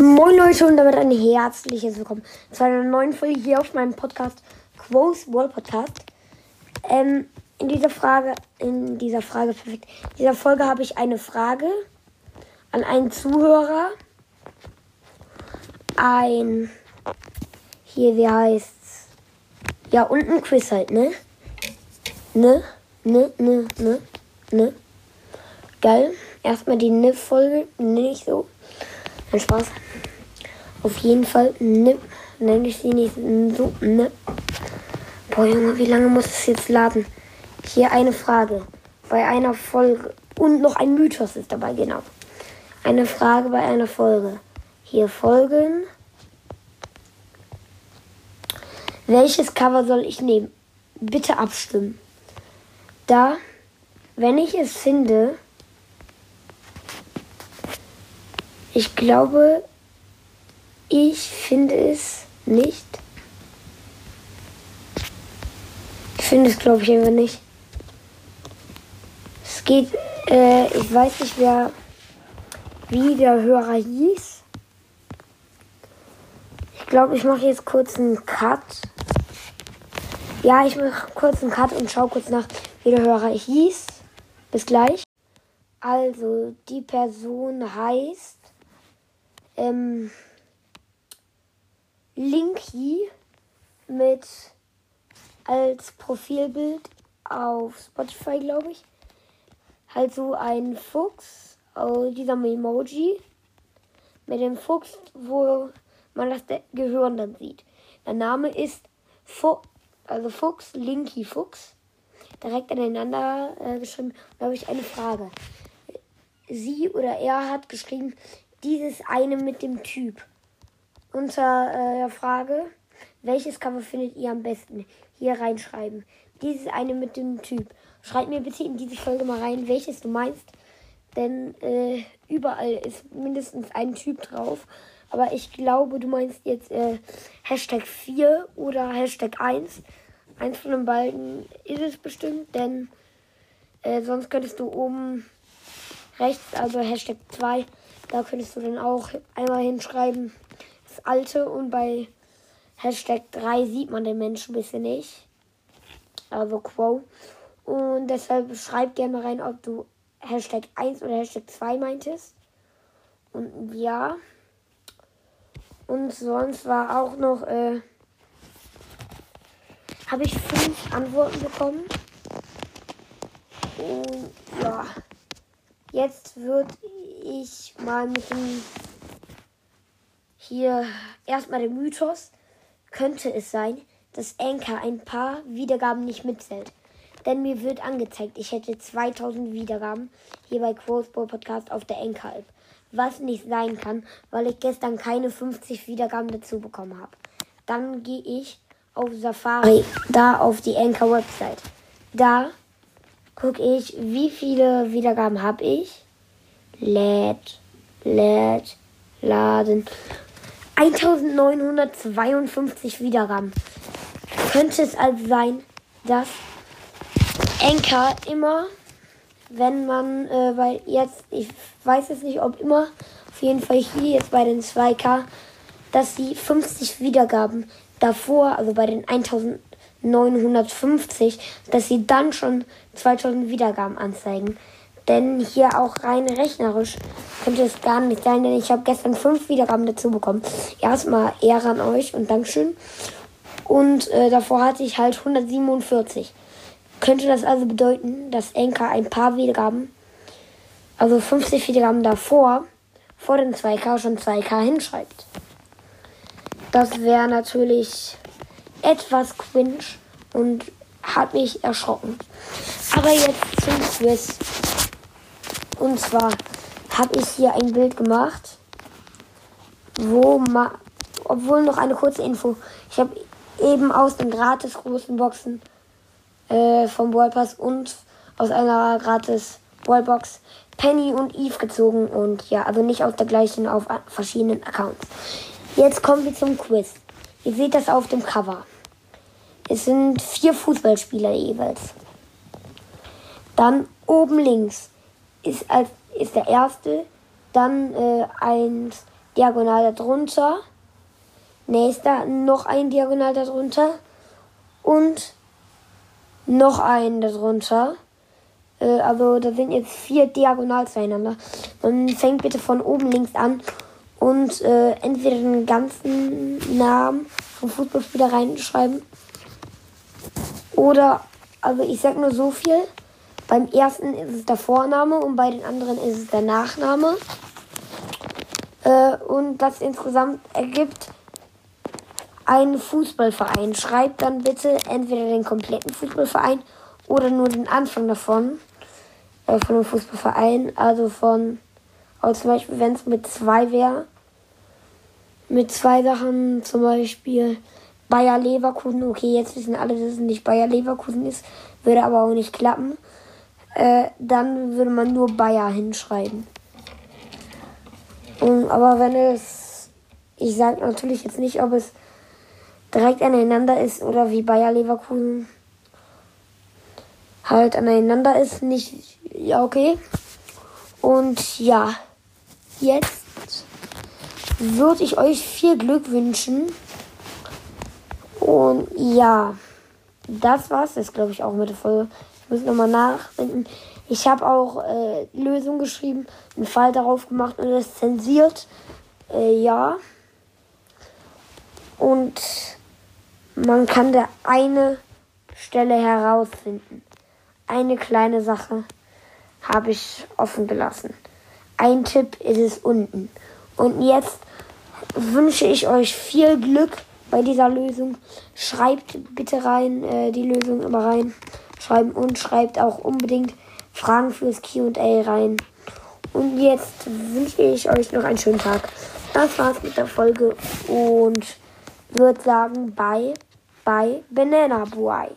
Moin Leute und damit ein herzliches Willkommen zu einer neuen Folge hier auf meinem Podcast Quo's Wall Podcast. Ähm, in dieser Frage, in dieser Frage, perfekt, in dieser Folge habe ich eine Frage an einen Zuhörer. Ein, hier, wie heißt's? Ja, und ein Quiz halt, ne? Ne, ne, ne, ne, ne. Geil. Erstmal die Ne-Folge, nicht so. Ein Spaß. Auf jeden Fall, ne, nenne ich sie nicht so, ne. Boah, Junge, wie lange muss es jetzt laden? Hier eine Frage. Bei einer Folge. Und noch ein Mythos ist dabei, genau. Eine Frage bei einer Folge. Hier folgen. Welches Cover soll ich nehmen? Bitte abstimmen. Da, wenn ich es finde, ich glaube, ich finde es nicht. Ich finde es, glaube ich, einfach nicht. Es geht, äh, ich weiß nicht, wer, wie der Hörer hieß. Ich glaube, ich mache jetzt kurz einen Cut. Ja, ich mache kurz einen Cut und schaue kurz nach, wie der Hörer hieß. Bis gleich. Also, die Person heißt ähm, Linky mit als Profilbild auf Spotify, glaube ich. Halt so ein Fuchs, oh, dieser Emoji mit dem Fuchs, wo man das Gehirn dann sieht. Der Name ist Fu also Fuchs, Linky Fuchs. Direkt aneinander äh, geschrieben. Da habe ich eine Frage. Sie oder er hat geschrieben, dieses eine mit dem Typ. Unter äh, der Frage, welches Cover findet ihr am besten? Hier reinschreiben. Dieses eine mit dem Typ. Schreibt mir bitte in diese Folge mal rein, welches du meinst. Denn äh, überall ist mindestens ein Typ drauf. Aber ich glaube, du meinst jetzt äh, Hashtag 4 oder Hashtag 1. Eins von den beiden ist es bestimmt, denn äh, sonst könntest du oben rechts, also Hashtag 2, da könntest du dann auch einmal hinschreiben, alte und bei Hashtag 3 sieht man den Menschen ein bisschen nicht. Also Quo. Und deshalb schreib gerne rein, ob du Hashtag 1 oder Hashtag 2 meintest. Und ja. Und sonst war auch noch, äh, habe ich fünf Antworten bekommen. Und ja. Jetzt wird ich mal mit dem hier erstmal der Mythos. Könnte es sein, dass Anchor ein paar Wiedergaben nicht mitzählt? Denn mir wird angezeigt, ich hätte 2000 Wiedergaben hier bei Quoteball Podcast auf der Anchor App. Was nicht sein kann, weil ich gestern keine 50 Wiedergaben dazu bekommen habe. Dann gehe ich auf Safari, da auf die Anchor Website. Da gucke ich, wie viele Wiedergaben habe ich lädt, lädt, laden. 1952 Wiedergaben. Könnte es also sein, dass Enker immer, wenn man, äh, weil jetzt, ich weiß es nicht, ob immer, auf jeden Fall hier jetzt bei den 2K, dass sie 50 Wiedergaben davor, also bei den 1950, dass sie dann schon 2000 Wiedergaben anzeigen. Denn hier auch rein rechnerisch könnte es gar nicht sein, denn ich habe gestern fünf Wiedergaben dazu bekommen. Erstmal Ehre an euch und Dankeschön. Und äh, davor hatte ich halt 147. Könnte das also bedeuten, dass Enka ein paar Wiedergaben, also 50 Wiedergaben davor, vor den 2K schon 2K hinschreibt? Das wäre natürlich etwas cringe und hat mich erschrocken. Aber jetzt zum Quiz. Und zwar habe ich hier ein Bild gemacht, wo ma obwohl noch eine kurze Info. Ich habe eben aus den gratis großen Boxen äh, vom Ballpass und aus einer gratis Ballbox Penny und Eve gezogen und ja, also nicht aus der gleichen, auf verschiedenen Accounts. Jetzt kommen wir zum Quiz. Ihr seht das auf dem Cover. Es sind vier Fußballspieler jeweils. Dann oben links ist, als, ist der erste, dann äh, eins diagonal darunter. Nächster, noch ein diagonal darunter. Und noch ein darunter. Äh, also da sind jetzt vier diagonal zueinander. Man fängt bitte von oben links an und äh, entweder den ganzen Namen vom Fußballspieler reinschreiben. Oder, also ich sag nur so viel. Beim ersten ist es der Vorname und bei den anderen ist es der Nachname. Äh, und das insgesamt ergibt einen Fußballverein. Schreibt dann bitte entweder den kompletten Fußballverein oder nur den Anfang davon. Äh, von dem Fußballverein. Also von, also zum Beispiel, wenn es mit zwei wäre. Mit zwei Sachen, zum Beispiel Bayer Leverkusen. Okay, jetzt wissen alle, dass es nicht Bayer Leverkusen ist. Würde aber auch nicht klappen. Äh, dann würde man nur Bayer hinschreiben. Und, aber wenn es, ich sage natürlich jetzt nicht, ob es direkt aneinander ist oder wie Bayer Leverkusen halt aneinander ist, nicht, ja, okay. Und ja, jetzt würde ich euch viel Glück wünschen. Und ja, das war's jetzt, glaube ich, auch mit der Folge. Ich muss nochmal nachdenken. Ich habe auch äh, Lösungen geschrieben, einen Fall darauf gemacht und es zensiert. Äh, ja. Und man kann da eine Stelle herausfinden. Eine kleine Sache habe ich offen gelassen. Ein Tipp ist es unten. Und jetzt wünsche ich euch viel Glück bei dieser Lösung. Schreibt bitte rein, äh, die Lösung immer rein. Schreiben und schreibt auch unbedingt Fragen fürs QA rein. Und jetzt wünsche ich euch noch einen schönen Tag. Das war's mit der Folge und würde sagen, bye bei Banana Boy.